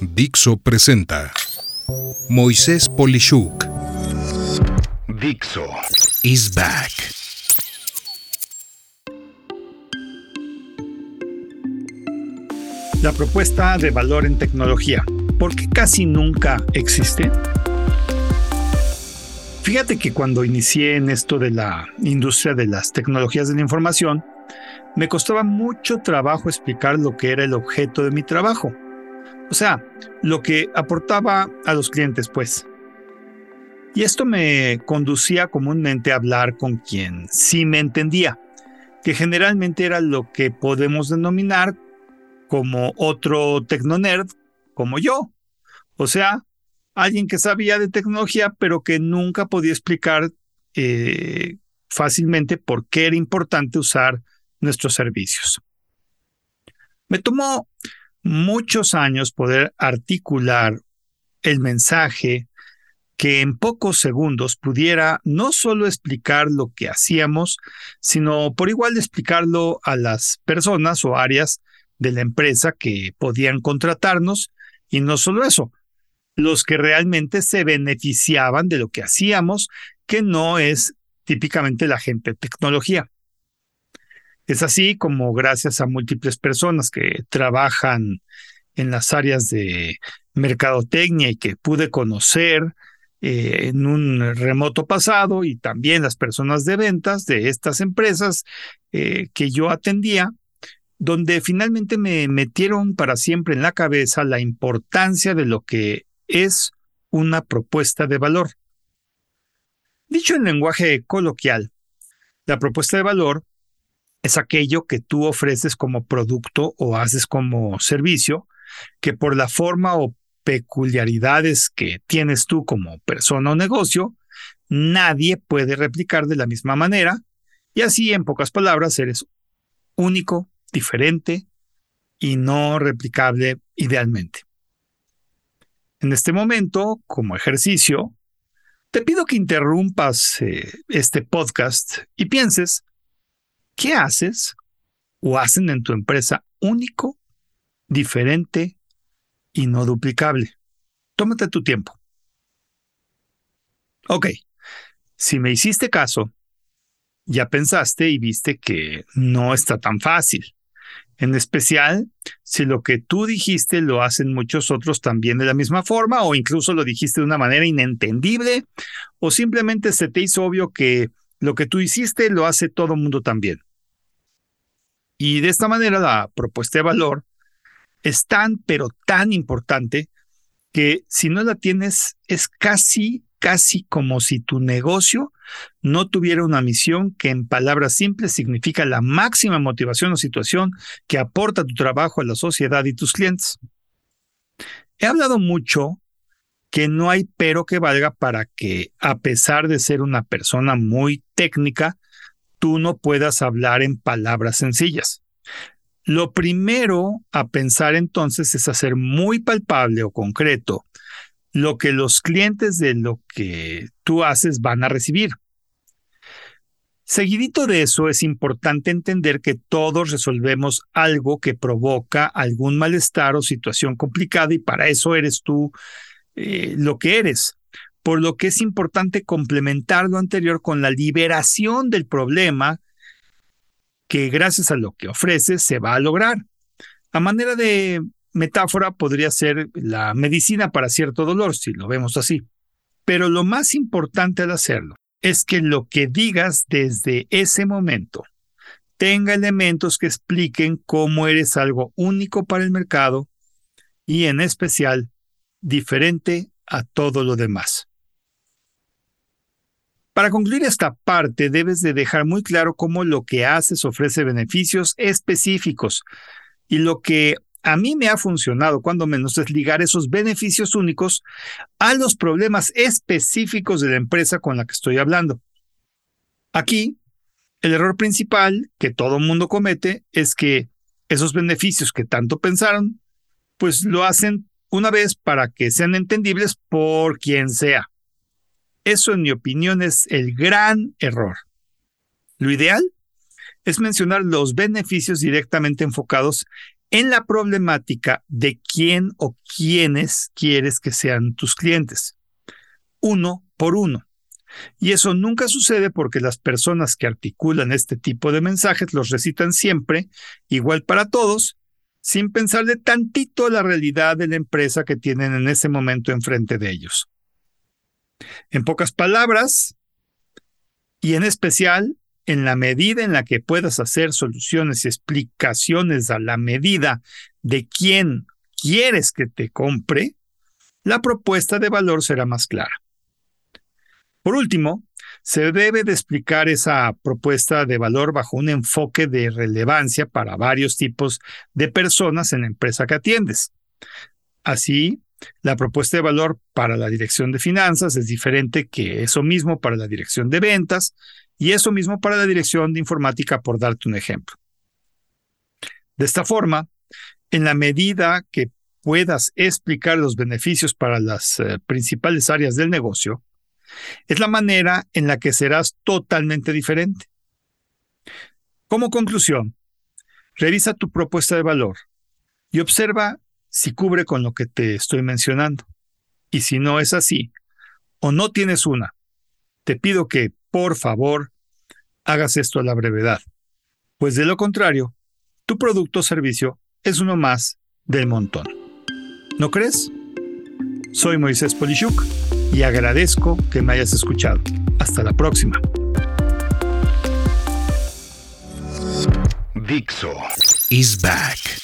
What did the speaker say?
Dixo presenta Moisés Polishuk. Dixo is back. La propuesta de valor en tecnología. ¿Por qué casi nunca existe? Fíjate que cuando inicié en esto de la industria de las tecnologías de la información, me costaba mucho trabajo explicar lo que era el objeto de mi trabajo. O sea, lo que aportaba a los clientes, pues. Y esto me conducía comúnmente a hablar con quien sí me entendía, que generalmente era lo que podemos denominar como otro tecnonerd como yo. O sea, alguien que sabía de tecnología, pero que nunca podía explicar eh, fácilmente por qué era importante usar nuestros servicios. Me tomó muchos años poder articular el mensaje que en pocos segundos pudiera no solo explicar lo que hacíamos, sino por igual explicarlo a las personas o áreas de la empresa que podían contratarnos y no solo eso, los que realmente se beneficiaban de lo que hacíamos, que no es típicamente la gente de tecnología. Es así como gracias a múltiples personas que trabajan en las áreas de mercadotecnia y que pude conocer eh, en un remoto pasado y también las personas de ventas de estas empresas eh, que yo atendía, donde finalmente me metieron para siempre en la cabeza la importancia de lo que es una propuesta de valor. Dicho en lenguaje coloquial, la propuesta de valor es aquello que tú ofreces como producto o haces como servicio, que por la forma o peculiaridades que tienes tú como persona o negocio, nadie puede replicar de la misma manera, y así en pocas palabras eres único, diferente y no replicable idealmente. En este momento, como ejercicio, te pido que interrumpas eh, este podcast y pienses ¿Qué haces o hacen en tu empresa único, diferente y no duplicable? Tómate tu tiempo. Ok, si me hiciste caso, ya pensaste y viste que no está tan fácil. En especial si lo que tú dijiste lo hacen muchos otros también de la misma forma o incluso lo dijiste de una manera inentendible o simplemente se te hizo obvio que lo que tú hiciste lo hace todo mundo también. Y de esta manera la propuesta de valor es tan, pero tan importante que si no la tienes es casi, casi como si tu negocio no tuviera una misión que en palabras simples significa la máxima motivación o situación que aporta tu trabajo a la sociedad y tus clientes. He hablado mucho que no hay pero que valga para que, a pesar de ser una persona muy técnica, tú no puedas hablar en palabras sencillas. Lo primero a pensar entonces es hacer muy palpable o concreto lo que los clientes de lo que tú haces van a recibir. Seguidito de eso es importante entender que todos resolvemos algo que provoca algún malestar o situación complicada y para eso eres tú eh, lo que eres, por lo que es importante complementar lo anterior con la liberación del problema que gracias a lo que ofrece se va a lograr. A manera de metáfora podría ser la medicina para cierto dolor, si lo vemos así. Pero lo más importante al hacerlo es que lo que digas desde ese momento tenga elementos que expliquen cómo eres algo único para el mercado y en especial diferente a todo lo demás. Para concluir esta parte, debes de dejar muy claro cómo lo que haces ofrece beneficios específicos y lo que a mí me ha funcionado, cuando menos, es ligar esos beneficios únicos a los problemas específicos de la empresa con la que estoy hablando. Aquí, el error principal que todo mundo comete es que esos beneficios que tanto pensaron, pues lo hacen una vez para que sean entendibles por quien sea. Eso, en mi opinión, es el gran error. Lo ideal es mencionar los beneficios directamente enfocados en la problemática de quién o quiénes quieres que sean tus clientes. Uno por uno. Y eso nunca sucede porque las personas que articulan este tipo de mensajes los recitan siempre, igual para todos, sin pensar de tantito la realidad de la empresa que tienen en ese momento enfrente de ellos. En pocas palabras, y en especial, en la medida en la que puedas hacer soluciones y explicaciones a la medida de quién quieres que te compre, la propuesta de valor será más clara. Por último, se debe de explicar esa propuesta de valor bajo un enfoque de relevancia para varios tipos de personas en la empresa que atiendes. Así, la propuesta de valor para la dirección de finanzas es diferente que eso mismo para la dirección de ventas y eso mismo para la dirección de informática, por darte un ejemplo. De esta forma, en la medida que puedas explicar los beneficios para las eh, principales áreas del negocio, es la manera en la que serás totalmente diferente. Como conclusión, revisa tu propuesta de valor y observa si cubre con lo que te estoy mencionando. Y si no es así, o no tienes una, te pido que, por favor, hagas esto a la brevedad, pues de lo contrario, tu producto o servicio es uno más del montón. ¿No crees? Soy Moisés Polishuk y agradezco que me hayas escuchado. Hasta la próxima. Dixo is back.